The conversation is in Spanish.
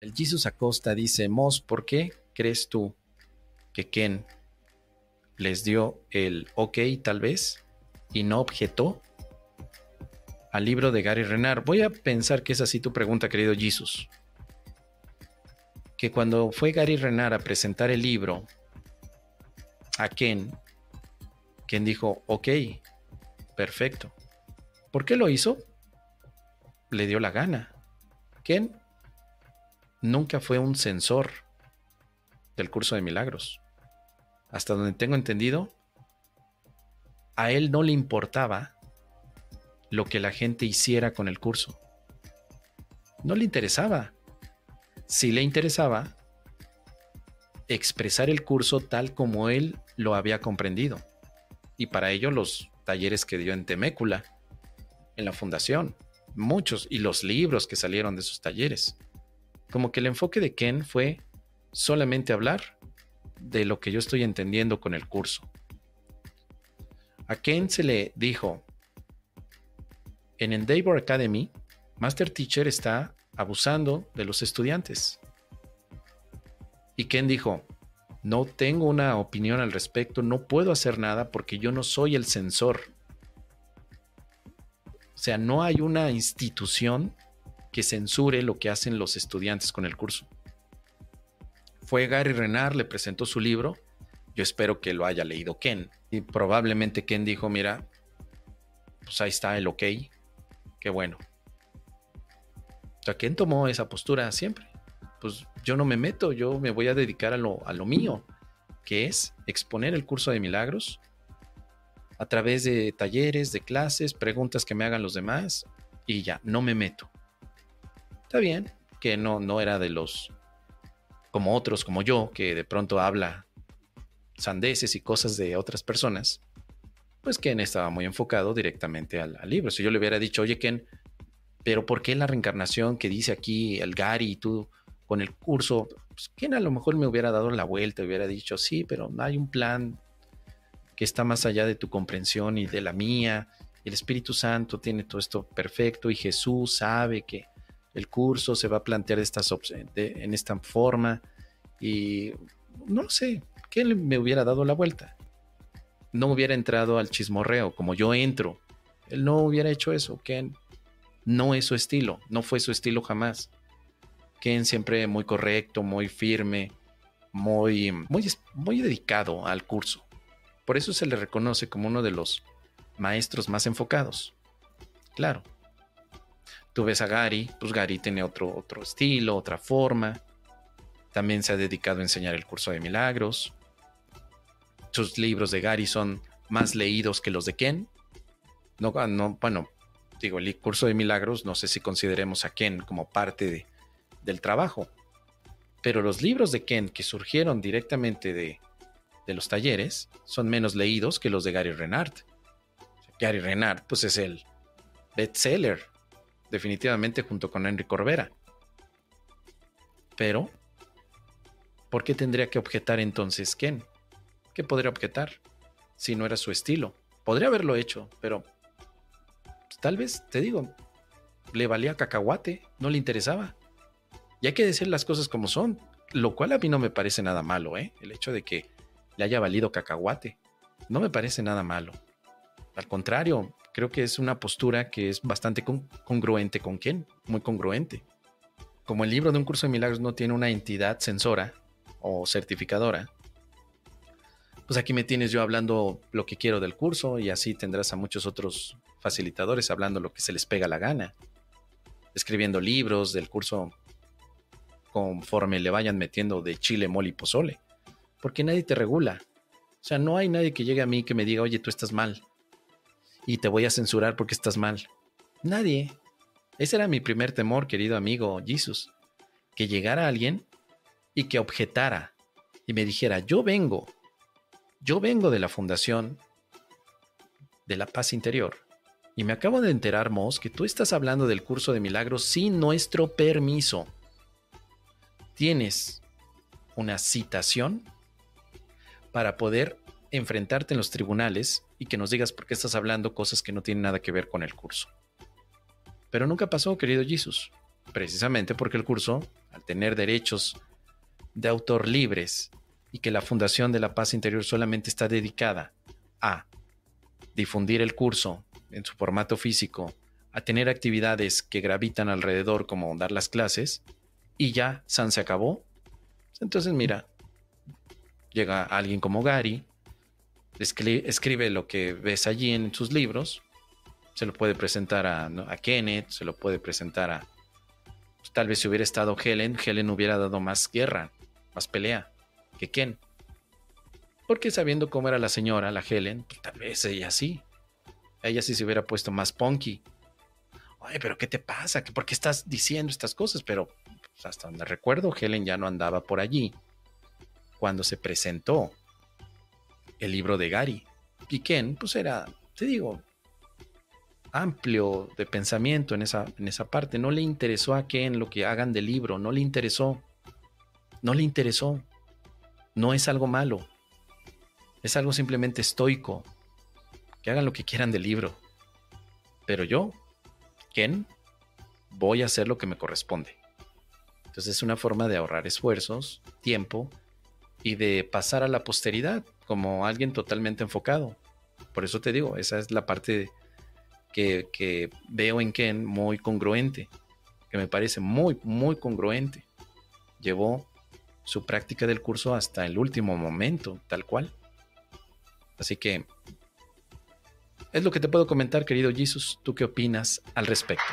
El Jesus Acosta dice, Moss, ¿por qué crees tú que Ken les dio el ok tal vez y no objetó al libro de Gary Renard? Voy a pensar que es así tu pregunta, querido Jesus. Que cuando fue Gary Renard a presentar el libro a Ken, Ken dijo, ok, perfecto. ¿Por qué lo hizo? Le dio la gana. Ken nunca fue un censor del curso de milagros. Hasta donde tengo entendido, a él no le importaba lo que la gente hiciera con el curso. No le interesaba. Si le interesaba expresar el curso tal como él lo había comprendido. Y para ello los talleres que dio en Temécula, en la fundación, muchos, y los libros que salieron de esos talleres. Como que el enfoque de Ken fue solamente hablar de lo que yo estoy entendiendo con el curso. A Ken se le dijo, en Endeavor Academy, Master Teacher está abusando de los estudiantes. Y Ken dijo, no tengo una opinión al respecto, no puedo hacer nada porque yo no soy el censor. O sea, no hay una institución que censure lo que hacen los estudiantes con el curso. Fue Gary Renard, le presentó su libro. Yo espero que lo haya leído Ken. Y probablemente Ken dijo, mira, pues ahí está el ok. Qué bueno. O sea, Ken tomó esa postura siempre. Pues yo no me meto, yo me voy a dedicar a lo, a lo mío, que es exponer el curso de milagros a través de talleres, de clases, preguntas que me hagan los demás y ya, no me meto. Está bien que no, no era de los como otros, como yo, que de pronto habla sandeces y cosas de otras personas, pues Ken estaba muy enfocado directamente al, libro. Si yo le hubiera dicho, oye Ken, pero ¿por qué la reencarnación que dice aquí el Gary y tú con el curso? Pues Ken a lo mejor me hubiera dado la vuelta, hubiera dicho, sí, pero hay un plan que está más allá de tu comprensión y de la mía. El Espíritu Santo tiene todo esto perfecto y Jesús sabe que el curso se va a plantear estas en esta forma y no sé, que él me hubiera dado la vuelta. No hubiera entrado al chismorreo como yo entro. Él no hubiera hecho eso. Ken no es su estilo, no fue su estilo jamás. Ken siempre muy correcto, muy firme, muy, muy dedicado al curso. Por eso se le reconoce como uno de los maestros más enfocados. Claro, Tú ves a Gary, pues Gary tiene otro, otro estilo, otra forma. También se ha dedicado a enseñar el curso de milagros. Sus libros de Gary son más leídos que los de Ken. No, no, bueno, digo, el curso de milagros, no sé si consideremos a Ken como parte del trabajo. Pero los libros de Ken que surgieron directamente de, de los talleres son menos leídos que los de Gary Renard. Gary Renard, pues es el bestseller definitivamente junto con Henry Corbera. Pero, ¿por qué tendría que objetar entonces Ken? ¿Qué podría objetar si no era su estilo? Podría haberlo hecho, pero pues, tal vez, te digo, le valía cacahuate, no le interesaba. Y hay que decir las cosas como son, lo cual a mí no me parece nada malo, ¿eh? El hecho de que le haya valido cacahuate, no me parece nada malo. Al contrario, creo que es una postura que es bastante congruente con quién, muy congruente. Como el libro de un curso de milagros no tiene una entidad censora o certificadora, pues aquí me tienes yo hablando lo que quiero del curso y así tendrás a muchos otros facilitadores hablando lo que se les pega la gana, escribiendo libros del curso conforme le vayan metiendo de chile, mole y pozole, porque nadie te regula. O sea, no hay nadie que llegue a mí que me diga, oye, tú estás mal y te voy a censurar porque estás mal. Nadie. Ese era mi primer temor, querido amigo Jesus. Que llegara alguien y que objetara y me dijera, yo vengo, yo vengo de la Fundación de la Paz Interior. Y me acabo de enterar, Moss, que tú estás hablando del curso de milagros sin nuestro permiso. Tienes una citación para poder enfrentarte en los tribunales y que nos digas por qué estás hablando cosas que no tienen nada que ver con el curso. Pero nunca pasó, querido Jesus. precisamente porque el curso, al tener derechos de autor libres y que la Fundación de la Paz Interior solamente está dedicada a difundir el curso en su formato físico, a tener actividades que gravitan alrededor como dar las clases, y ya San se acabó. Entonces mira, llega alguien como Gary, escribe lo que ves allí en sus libros, se lo puede presentar a, Kenneth, se lo puede presentar a... Pues, tal vez si hubiera estado Helen, Helen hubiera dado más guerra, más pelea que Ken. Porque sabiendo cómo era la señora, la Helen, pues, tal vez ella sí. Ella sí se hubiera puesto más punky. Oye, pero ¿qué te pasa? ¿Por qué estás diciendo estas cosas? Pero pues, hasta donde recuerdo, Helen ya no andaba por allí cuando se presentó el libro de Gary. Y Ken, pues era, te digo, amplio de pensamiento en esa, en esa parte. No le interesó a Ken lo que hagan del libro, no le interesó. No le interesó. No es algo malo. Es algo simplemente estoico. Que hagan lo que quieran del libro. Pero yo, Ken, voy a hacer lo que me corresponde. Entonces es una forma de ahorrar esfuerzos, tiempo y de pasar a la posteridad como alguien totalmente enfocado. Por eso te digo, esa es la parte que, que veo en Ken muy congruente, que me parece muy, muy congruente. Llevó su práctica del curso hasta el último momento, tal cual. Así que es lo que te puedo comentar, querido Jesus. ¿Tú qué opinas al respecto?